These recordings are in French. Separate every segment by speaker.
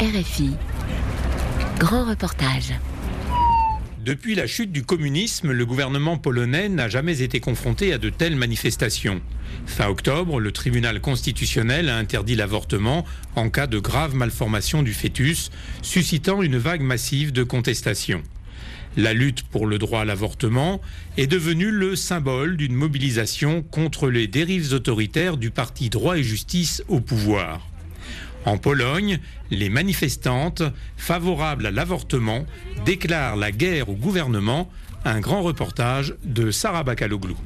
Speaker 1: RFI. Grand reportage.
Speaker 2: Depuis la chute du communisme, le gouvernement polonais n'a jamais été confronté à de telles manifestations. Fin octobre, le tribunal constitutionnel a interdit l'avortement en cas de grave malformation du fœtus, suscitant une vague massive de contestation. La lutte pour le droit à l'avortement est devenue le symbole d'une mobilisation contre les dérives autoritaires du parti droit et justice au pouvoir. En Pologne, les manifestantes favorables à l'avortement déclarent la guerre au gouvernement. Un grand reportage de Sarah Bakaloglou.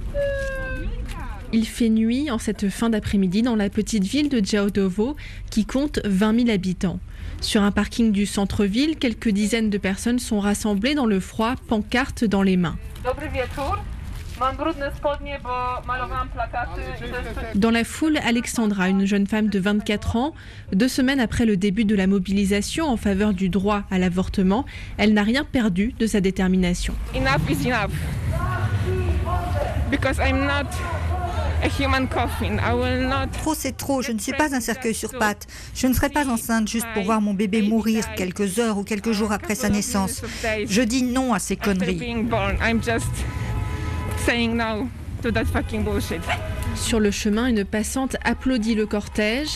Speaker 3: Il fait nuit en cette fin d'après-midi dans la petite ville de Działdowo qui compte 20 000 habitants. Sur un parking du centre-ville, quelques dizaines de personnes sont rassemblées dans le froid, pancartes dans les mains. Dans la foule, Alexandra, une jeune femme de 24 ans, deux semaines après le début de la mobilisation en faveur du droit à l'avortement, elle n'a rien perdu de sa détermination.
Speaker 4: Enough is enough. Because I'm not a human coffin. I will not
Speaker 5: Trop c'est trop, je ne suis pas un cercueil sur pattes. Je ne serai pas enceinte juste pour voir mon bébé mourir quelques heures ou quelques jours après sa naissance. Je dis non à ces
Speaker 4: after
Speaker 5: conneries.
Speaker 3: Sur le chemin, une passante applaudit le cortège.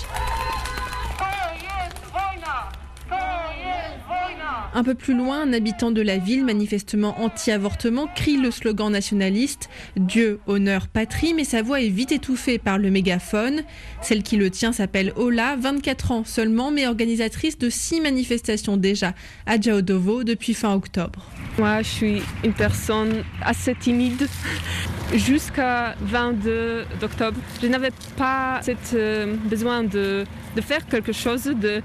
Speaker 3: Un peu plus loin, un habitant de la ville, manifestement anti-avortement, crie le slogan nationaliste Dieu, honneur, patrie, mais sa voix est vite étouffée par le mégaphone. Celle qui le tient s'appelle Ola, 24 ans seulement, mais organisatrice de six manifestations déjà à Działdowo depuis fin octobre.
Speaker 6: Moi, je suis une personne assez timide. Jusqu'à 22 octobre, je n'avais pas cet euh, besoin de, faire quelque chose, de,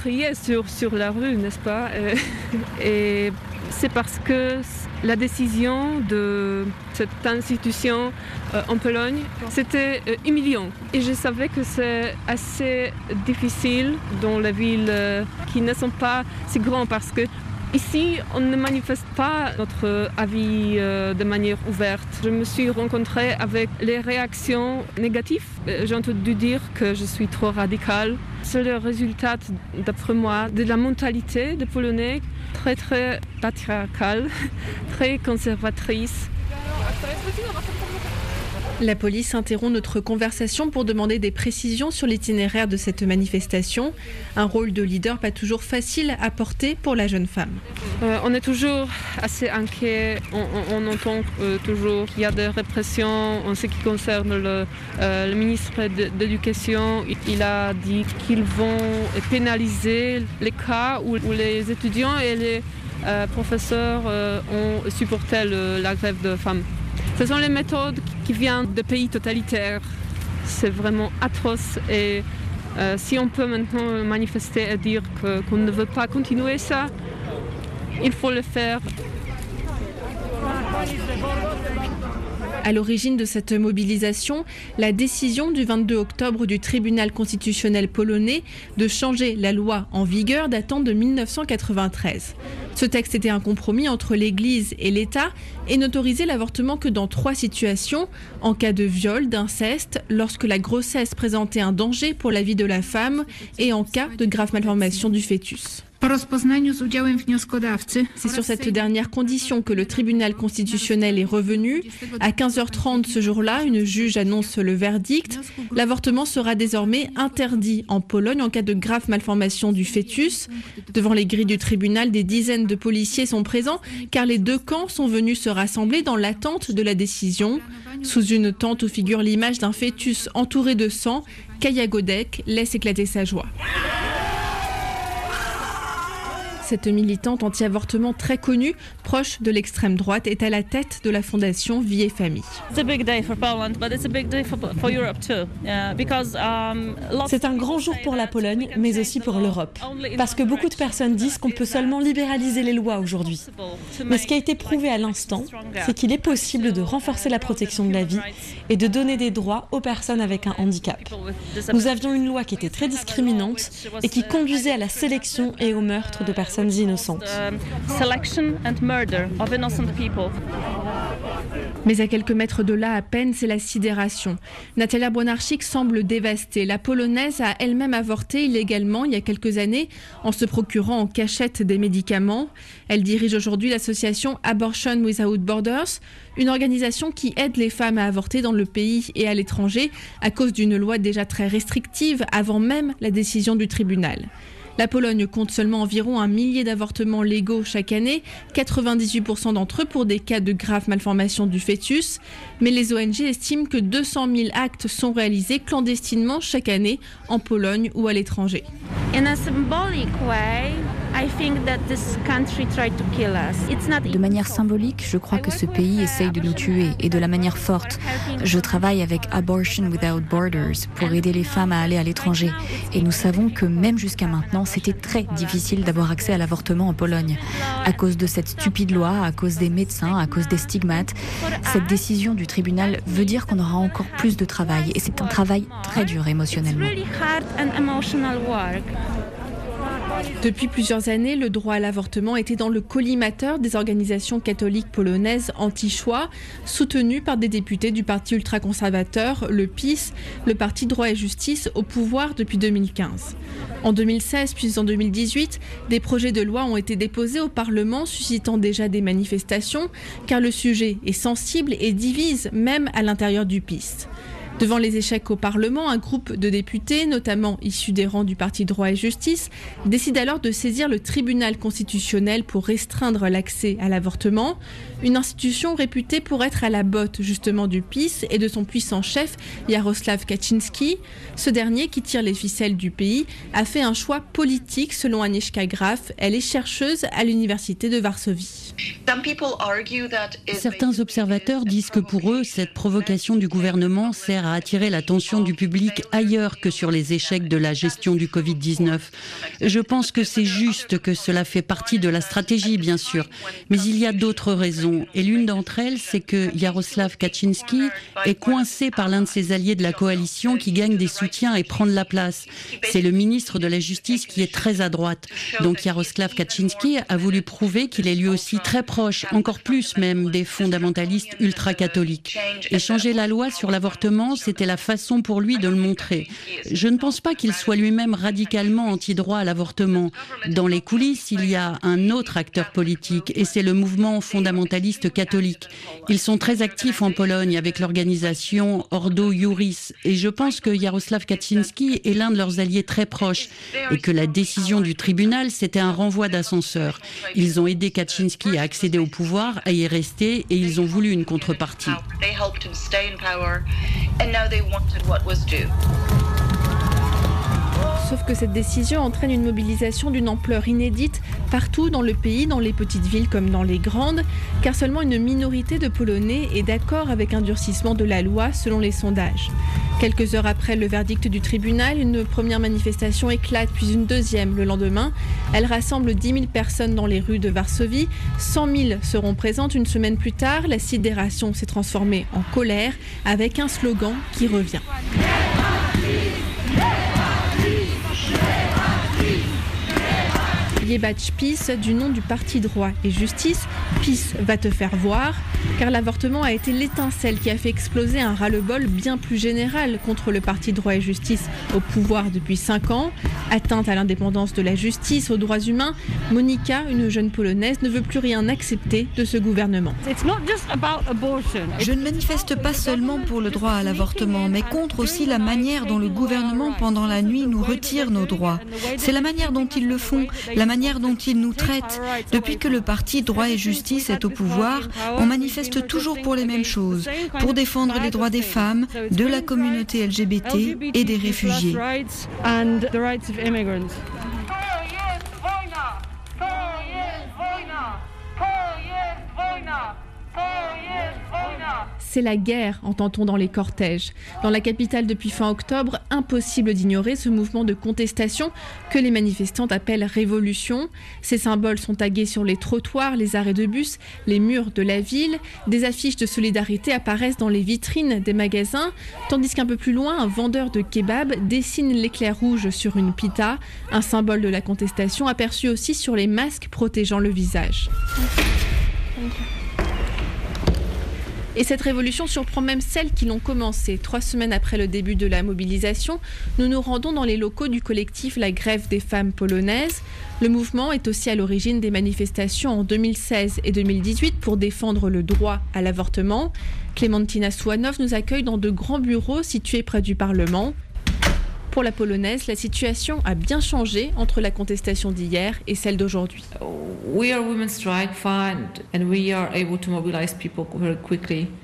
Speaker 6: crier sur, la rue, n'est-ce pas? Euh, Et c'est parce que la décision de cette institution euh, en Pologne, c'était humiliant. Et je savais que c'est assez difficile dans les villes qui ne sont pas si grandes parce que Ici, on ne manifeste pas notre avis euh, de manière ouverte. Je me suis rencontrée avec les réactions négatives. Euh, J'ai entendu dire que je suis trop radicale. C'est le résultat, d'après moi, de la mentalité des Polonais très très patriarcale, très conservatrice.
Speaker 3: La police interrompt notre conversation pour demander des précisions sur l'itinéraire de cette manifestation. Un rôle de leader pas toujours facile à porter pour la jeune femme.
Speaker 6: Euh, on est toujours assez inquiet. On, entend euh, toujours qu'il y a des répressions en ce qui concerne le, euh, ministre l'Éducation. Il- a dit qu'ils vont pénaliser les cas où, les étudiants et les professeurs ont supporté la grève de femmes. Ce sont les méthodes qui viennent de pays totalitaires. C'est vraiment atroce et euh, si on peut maintenant manifester et dire qu'on ne veut pas continuer ça, il faut le faire.
Speaker 3: À l'origine de cette mobilisation, la décision du 22 octobre du tribunal constitutionnel polonais de changer la loi en vigueur datant de 1993. Ce texte était un compromis entre l'Église et l'État et n'autorisait l'avortement que dans trois situations, en cas de viol, d'inceste, lorsque la grossesse présentait un danger pour la vie de la femme et en cas de grave malformation du fœtus. C'est sur cette dernière condition que le tribunal constitutionnel est revenu. À 15h30 ce jour-là, une juge annonce le verdict. L'avortement sera désormais interdit en Pologne en cas de grave malformation du fœtus. Devant les grilles du tribunal, des dizaines de policiers sont présents car les deux camps sont venus se rassembler dans l'attente de la décision. Sous une tente où figure l'image d'un fœtus entouré de sang, Kaya Godek laisse éclater sa joie. Cette militante anti-avortement très connue, proche de l'extrême droite, est à la tête de la fondation Vie et Famille.
Speaker 7: Um,
Speaker 8: C'est un grand jour pour la Pologne, mais aussi pour l'Europe. Parce que beaucoup de personnes disent qu'on peut seulement libéraliser les lois aujourd'hui. Mais ce qui a été prouvé à l'instant, c'est qu'il est possible de renforcer la protection de la vie et de donner des droits aux personnes avec un handicap. Nous avions une loi qui était très discriminante et qui conduisait à la sélection et au meurtre de personnes innocentes.
Speaker 7: um, selection and murder of innocent people.
Speaker 3: Mais à quelques mètres de là, à peine, c'est la sidération. Natalia Bonarchik semble dévastée. La Polonaise a elle-même avorté illégalement il y a quelques années en se procurant en cachette des médicaments. Elle dirige aujourd'hui l'association Abortion Without Borders, une organisation qui aide les femmes à avorter dans le pays et à l'étranger à cause d'une loi déjà très restrictive avant même la décision du tribunal. La Pologne compte seulement environ un millier d'avortements légaux chaque année, 98% d'entre eux pour des cas de grave malformation du fœtus. Mais les ONG estiment que 200 000 actes sont réalisés clandestinement chaque année en Pologne ou à l'étranger.
Speaker 9: De manière symbolique, je crois que ce pays essaye de nous tuer et de la manière forte. Je travaille avec Abortion Without Borders pour aider les femmes à aller à l'étranger. Et nous savons que même jusqu'à maintenant, c'était très difficile d'avoir accès à l'avortement en Pologne. À cause de cette stupide loi, à cause des médecins, à cause des stigmates, cette décision du tribunal veut dire qu'on aura encore plus de travail. Et c'est un travail très dur émotionnellement.
Speaker 3: Depuis plusieurs années, le droit à l'avortement était dans le collimateur des organisations catholiques polonaises anti-choix, soutenues par des députés du parti ultra-conservateur, le PiS, le parti droit et justice, au pouvoir depuis 2015. En 2016 puis en 2018, des projets de loi ont été déposés au Parlement, suscitant déjà des manifestations, car le sujet est sensible et divise même à l'intérieur du PiS. Devant les échecs au Parlement, un groupe de députés, notamment issus des rangs du Parti droit et justice, décide alors de saisir le tribunal constitutionnel pour restreindre l'accès à l'avortement, une institution réputée pour être à la botte justement du PIS et de son puissant chef Jaroslav Kaczynski. Ce dernier, qui tire les ficelles du pays, a fait un choix politique selon Aniszka Graf. Elle est chercheuse à l'université de Varsovie.
Speaker 10: Certains observateurs disent que pour eux, cette provocation du gouvernement sert à attirer l'attention du public ailleurs que sur les échecs de la gestion du Covid-19. Je pense que c'est juste que cela fait partie de la stratégie, bien sûr, mais il y a d'autres raisons. Et l'une d'entre elles, c'est que Jaroslav Kaczynski est coincé par l'un de ses alliés de la coalition qui gagne des soutiens et prend de la place. C'est le ministre de la Justice qui est très à droite. Donc Jaroslav Kaczynski a voulu prouver qu'il est lui aussi très proche, encore plus même, des fondamentalistes ultra-catholiques. Et changer la loi sur l'avortement, c'était la façon pour lui de le montrer. Je ne pense pas qu'il soit lui-même radicalement anti-droit à l'avortement. Dans les coulisses, il y a un autre acteur politique, et c'est le mouvement fondamentaliste catholique. Ils sont très actifs en Pologne avec l'organisation Ordo Juris, et je pense que Jaroslav Kaczynski est l'un de leurs alliés très proches, et que la décision du tribunal, c'était un renvoi d'ascenseur. Ils ont aidé Kaczynski à accéder au pouvoir, à y rester, et ils ont voulu une contrepartie. and now they wanted what was due.
Speaker 3: Sauf que cette décision entraîne une mobilisation d'une ampleur inédite partout dans le pays, dans les petites villes comme dans les grandes, car seulement une minorité de Polonais est d'accord avec un durcissement de la loi selon les sondages. Quelques heures après le verdict du tribunal, une première manifestation éclate, puis une deuxième le lendemain. Elle rassemble 10 000 personnes dans les rues de Varsovie. 100 000 seront présentes une semaine plus tard. La sidération s'est transformée en colère avec un slogan qui revient. Yebach Peace, du nom du parti droit et justice, Peace va te faire voir, car l'avortement a été l'étincelle qui a fait exploser un ras-le-bol bien plus général contre le parti droit et justice au pouvoir depuis 5 ans. Atteinte à l'indépendance de la justice, aux droits humains, Monica, une jeune polonaise, ne veut plus rien accepter de ce gouvernement.
Speaker 11: Je ne manifeste pas seulement pour le droit à l'avortement, mais contre aussi la manière dont le gouvernement pendant la nuit nous retire nos droits. C'est la manière dont ils le font, la manière dont ils nous traitent. Depuis que le parti droit et justice est au pouvoir, on manifeste toujours pour les mêmes choses, pour défendre les droits des femmes, de la communauté LGBT et des réfugiés.
Speaker 3: C'est la guerre, entend-on dans les cortèges. Dans la capitale depuis fin octobre, impossible d'ignorer ce mouvement de contestation que les manifestants appellent révolution. Ces symboles sont tagués sur les trottoirs, les arrêts de bus, les murs de la ville. Des affiches de solidarité apparaissent dans les vitrines des magasins, tandis qu'un peu plus loin, un vendeur de kebab dessine l'éclair rouge sur une pita, un symbole de la contestation aperçu aussi sur les masques protégeant le visage. Et cette révolution surprend même celles qui l'ont commencée. Trois semaines après le début de la mobilisation, nous nous rendons dans les locaux du collectif La Grève des femmes polonaises. Le mouvement est aussi à l'origine des manifestations en 2016 et 2018 pour défendre le droit à l'avortement. Clémentina Swanov nous accueille dans de grands bureaux situés près du Parlement. Pour la polonaise, la situation a bien changé entre la contestation d'hier et celle d'aujourd'hui.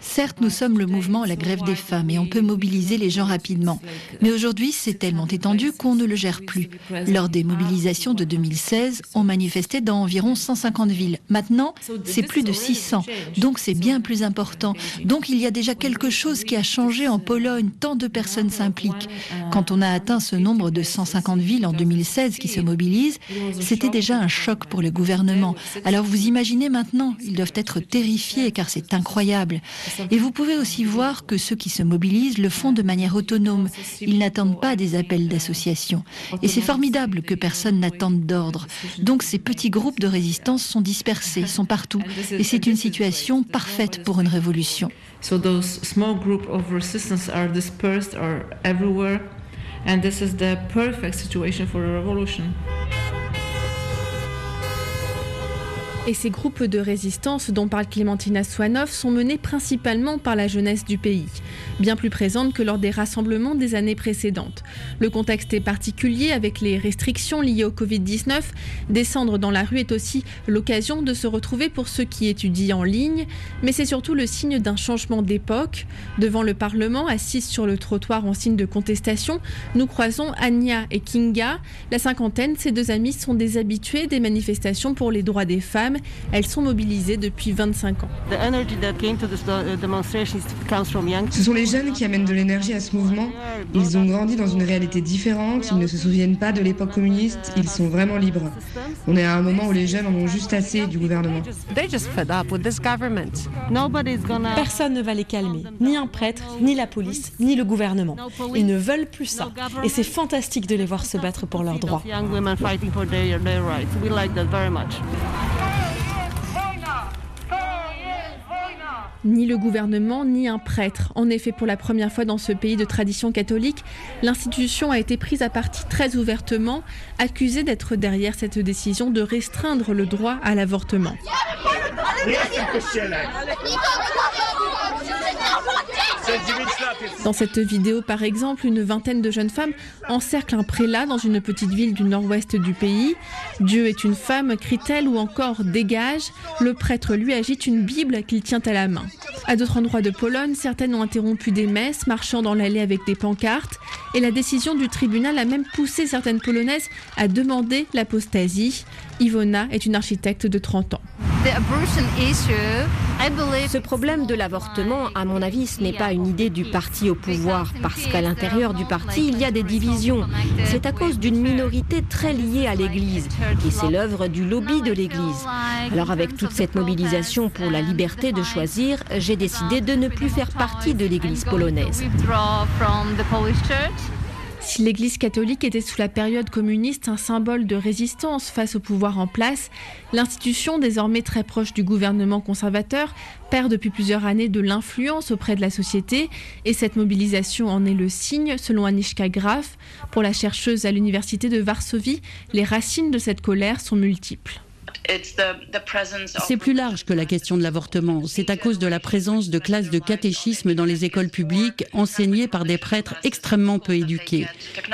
Speaker 12: Certes, nous sommes le mouvement La Grève des femmes et on peut mobiliser les gens rapidement. Mais aujourd'hui, c'est tellement étendu qu'on ne le gère plus. Lors des mobilisations de 2016, on manifestait dans environ 150 villes. Maintenant, c'est plus de 600. Donc c'est bien plus important. Donc il y a déjà quelque chose qui a changé en Pologne. Tant de personnes s'impliquent. Quand on a ce nombre de 150 villes en 2016 qui se mobilisent, c'était déjà un choc pour le gouvernement. Alors vous imaginez maintenant, ils doivent être terrifiés car c'est incroyable. Et vous pouvez aussi voir que ceux qui se mobilisent le font de manière autonome. Ils n'attendent pas des appels d'associations. Et c'est formidable que personne n'attende d'ordre. Donc ces petits groupes de résistance sont dispersés, sont partout. Et c'est une situation parfaite pour une révolution. So those small groups of resistance are dispersed everywhere
Speaker 3: and this is the perfect situation for a revolution. Et ces groupes de résistance dont parle Clémentina Swanov sont menés principalement par la jeunesse du pays, bien plus présente que lors des rassemblements des années précédentes. Le contexte est particulier avec les restrictions liées au Covid-19. Descendre dans la rue est aussi l'occasion de se retrouver pour ceux qui étudient en ligne, mais c'est surtout le signe d'un changement d'époque. Devant le Parlement, assises sur le trottoir en signe de contestation, nous croisons Anya et Kinga. La cinquantaine, ces deux amies sont des habitués des manifestations pour les droits des femmes elles sont mobilisées depuis 25 ans.
Speaker 13: Ce sont les jeunes qui amènent de l'énergie à ce mouvement. Ils ont grandi dans une réalité différente, ils ne se souviennent pas de l'époque communiste, ils sont vraiment libres. On est à un moment où les jeunes en ont juste assez du gouvernement.
Speaker 8: Personne ne va les calmer, ni un prêtre, ni la police, ni le gouvernement. Ils ne veulent plus ça. Et c'est fantastique de les voir se battre pour leurs droits.
Speaker 3: Ni le gouvernement, ni un prêtre. En effet, pour la première fois dans ce pays de tradition catholique, l'institution a été prise à partie très ouvertement, accusée d'être derrière cette décision de restreindre le droit à l'avortement. Dans cette vidéo, par exemple, une vingtaine de jeunes femmes encerclent un prélat dans une petite ville du nord-ouest du pays. Dieu est une femme, crie-t-elle, ou encore dégage. Le prêtre lui agite une Bible qu'il tient à la main. À d'autres endroits de Pologne, certaines ont interrompu des messes, marchant dans l'allée avec des pancartes. Et la décision du tribunal a même poussé certaines Polonaises à demander l'apostasie. Ivona est une architecte de 30 ans.
Speaker 1: Ce problème de l'avortement, à mon avis, ce n'est pas une idée du parti au pouvoir, parce qu'à l'intérieur du parti, il y a des divisions. C'est à cause d'une minorité très liée à l'Église, et c'est l'œuvre du lobby de l'Église. Alors avec toute cette mobilisation pour la liberté de choisir, j'ai décidé de ne plus faire partie de l'Église polonaise.
Speaker 3: Si l'Église catholique était sous la période communiste un symbole de résistance face au pouvoir en place, l'institution, désormais très proche du gouvernement conservateur, perd depuis plusieurs années de l'influence auprès de la société et cette mobilisation en est le signe, selon Anishka Graf. Pour la chercheuse à l'université de Varsovie, les racines de cette colère sont multiples.
Speaker 10: C'est plus large que la question de l'avortement. C'est à cause de la présence de classes de catéchisme dans les écoles publiques enseignées par des prêtres extrêmement peu éduqués.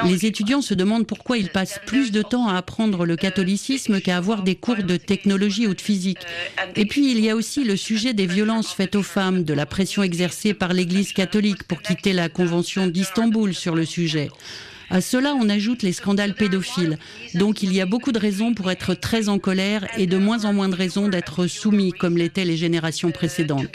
Speaker 10: Les étudiants se demandent pourquoi ils passent plus de temps à apprendre le catholicisme qu'à avoir des cours de technologie ou de physique. Et puis il y a aussi le sujet des violences faites aux femmes, de la pression exercée par l'Église catholique pour quitter la Convention d'Istanbul sur le sujet. À cela, on ajoute les scandales pédophiles. Donc il y a beaucoup de raisons pour être très en colère et de moins en moins de raisons d'être soumis comme l'étaient les générations précédentes.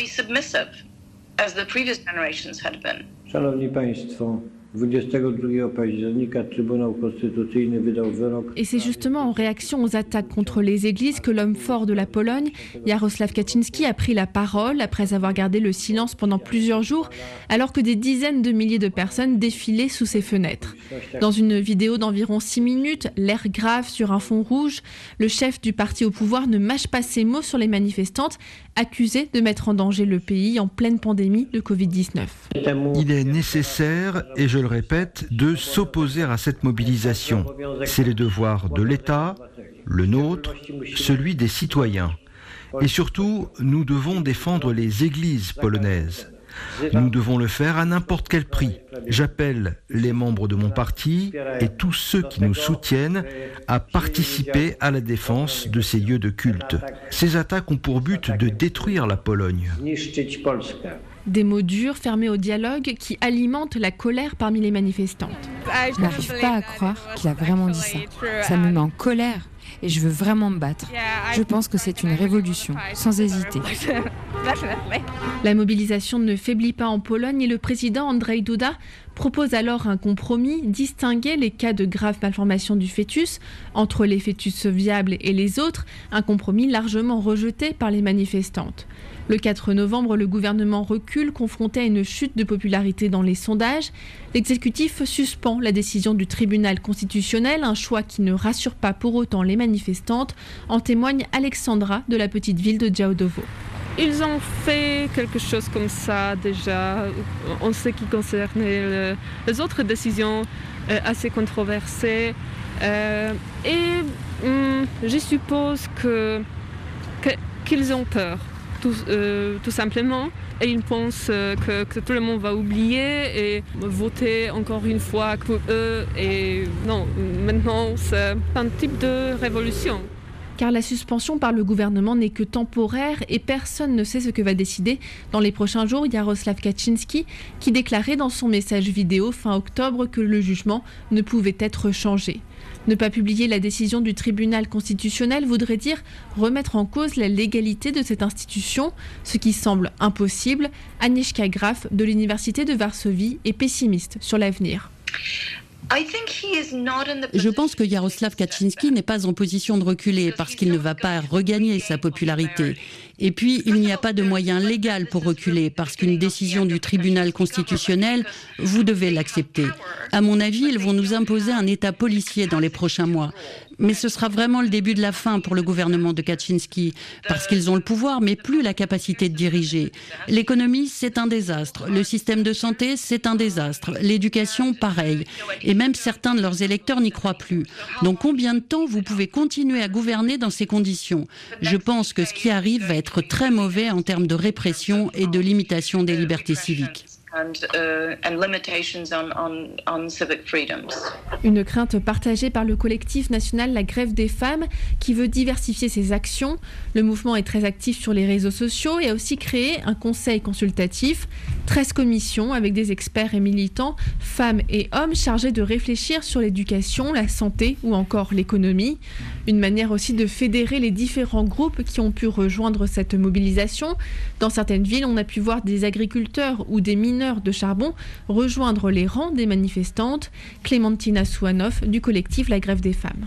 Speaker 3: Et c'est justement en réaction aux attaques contre les églises que l'homme fort de la Pologne, Jarosław Kaczynski, a pris la parole après avoir gardé le silence pendant plusieurs jours, alors que des dizaines de milliers de personnes défilaient sous ses fenêtres. Dans une vidéo d'environ six minutes, l'air grave sur un fond rouge, le chef du parti au pouvoir ne mâche pas ses mots sur les manifestantes, accusées de mettre en danger le pays en pleine pandémie de Covid-19.
Speaker 14: Il est nécessaire, et je le répète, de s'opposer à cette mobilisation. C'est le devoir de l'État, le nôtre, celui des citoyens. Et surtout, nous devons défendre les églises polonaises. Nous devons le faire à n'importe quel prix. J'appelle les membres de mon parti et tous ceux qui nous soutiennent à participer à la défense de ces lieux de culte. Ces attaques ont pour but de détruire la Pologne.
Speaker 3: Des mots durs fermés au dialogue qui alimentent la colère parmi les manifestantes.
Speaker 15: Je n'arrive pas à croire qu'il a vraiment dit ça. Ça me met en colère et je veux vraiment me battre. Je pense que c'est une révolution, sans hésiter.
Speaker 3: La mobilisation ne faiblit pas en Pologne et le président Andrzej Duda propose alors un compromis, distinguer les cas de grave malformation du fœtus entre les fœtus viables et les autres, un compromis largement rejeté par les manifestantes. Le 4 novembre, le gouvernement recule, confronté à une chute de popularité dans les sondages. L'exécutif suspend la décision du tribunal constitutionnel, un choix qui ne rassure pas pour autant les manifestantes, en témoigne Alexandra de la petite ville de Djaodovo.
Speaker 6: Ils ont fait quelque chose comme ça déjà en ce qui concernait les autres décisions euh, assez controversées. Euh, et hum, je suppose que, qu'ils ont peur, tout, euh, tout, simplement. Et ils pensent que, que, tout le monde va oublier et voter encore une fois pour eux. Et non, maintenant c'est un type de révolution
Speaker 3: car la suspension par le gouvernement n'est que temporaire et personne ne sait ce que va décider dans les prochains jours Jaroslav Kaczynski, qui déclarait dans son message vidéo fin octobre que le jugement ne pouvait être changé. Ne pas publier la décision du tribunal constitutionnel voudrait dire remettre en cause la légalité de cette institution, ce qui semble impossible. Agnieszka Graf de l'Université de Varsovie est pessimiste sur l'avenir.
Speaker 10: Je pense que Yaroslav Kaczynski n'est pas en position de reculer parce qu'il ne va pas regagner sa popularité. Et puis, il n'y a pas de moyen légal pour reculer parce qu'une décision du tribunal constitutionnel, vous devez l'accepter. À mon avis, ils vont nous imposer un État policier dans les prochains mois. Mais ce sera vraiment le début de la fin pour le gouvernement de Kaczynski, parce qu'ils ont le pouvoir, mais plus la capacité de diriger. L'économie, c'est un désastre. Le système de santé, c'est un désastre. L'éducation, pareil. Et même certains de leurs électeurs n'y croient plus. Donc combien de temps vous pouvez continuer à gouverner dans ces conditions? Je pense que ce qui arrive va être très mauvais en termes de répression et de limitation des libertés civiques. Uh,
Speaker 3: Une crainte partagée par le collectif national La Grève des femmes qui veut diversifier ses actions. Le mouvement est très actif sur les réseaux sociaux et a aussi créé un conseil consultatif, 13 commissions avec des experts et militants, femmes et hommes chargés de réfléchir sur l'éducation, la santé ou encore l'économie. Une manière aussi de fédérer les différents groupes qui ont pu rejoindre cette mobilisation. Dans certaines villes, on a pu voir des agriculteurs ou des mineurs de charbon rejoindre les rangs des manifestantes. Clémentina Souanoff du collectif La Grève des femmes.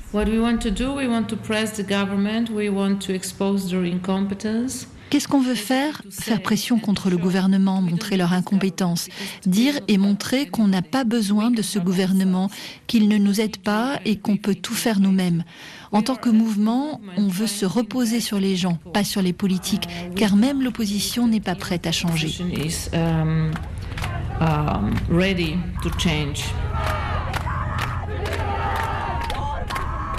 Speaker 12: Qu'est-ce qu'on veut faire? Faire pression contre le gouvernement, montrer leur incompétence, dire et montrer qu'on n'a pas besoin de ce gouvernement, qu'il ne nous aide pas et qu'on peut tout faire nous-mêmes. En tant que mouvement, on veut se reposer sur les gens, pas sur les politiques, car même l'opposition n'est pas prête à changer.
Speaker 3: Um, ready to change.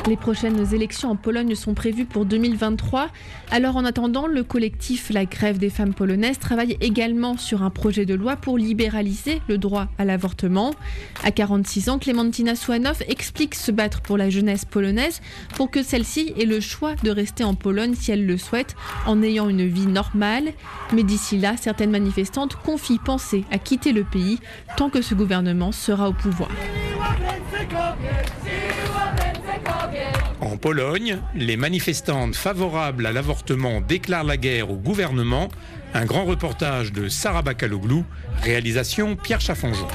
Speaker 3: Les prochaines élections en Pologne sont prévues pour 2023. Alors en attendant, le collectif La Grève des femmes polonaises travaille également sur un projet de loi pour libéraliser le droit à l'avortement. À 46 ans, Clémentina Swanow explique se battre pour la jeunesse polonaise pour que celle-ci ait le choix de rester en Pologne si elle le souhaite en ayant une vie normale. Mais d'ici là, certaines manifestantes confient penser à quitter le pays tant que ce gouvernement sera au pouvoir.
Speaker 2: En Pologne, les manifestantes favorables à l'avortement déclarent la guerre au gouvernement. Un grand reportage de Sarah Bakaloglou, réalisation Pierre Chaffanjon.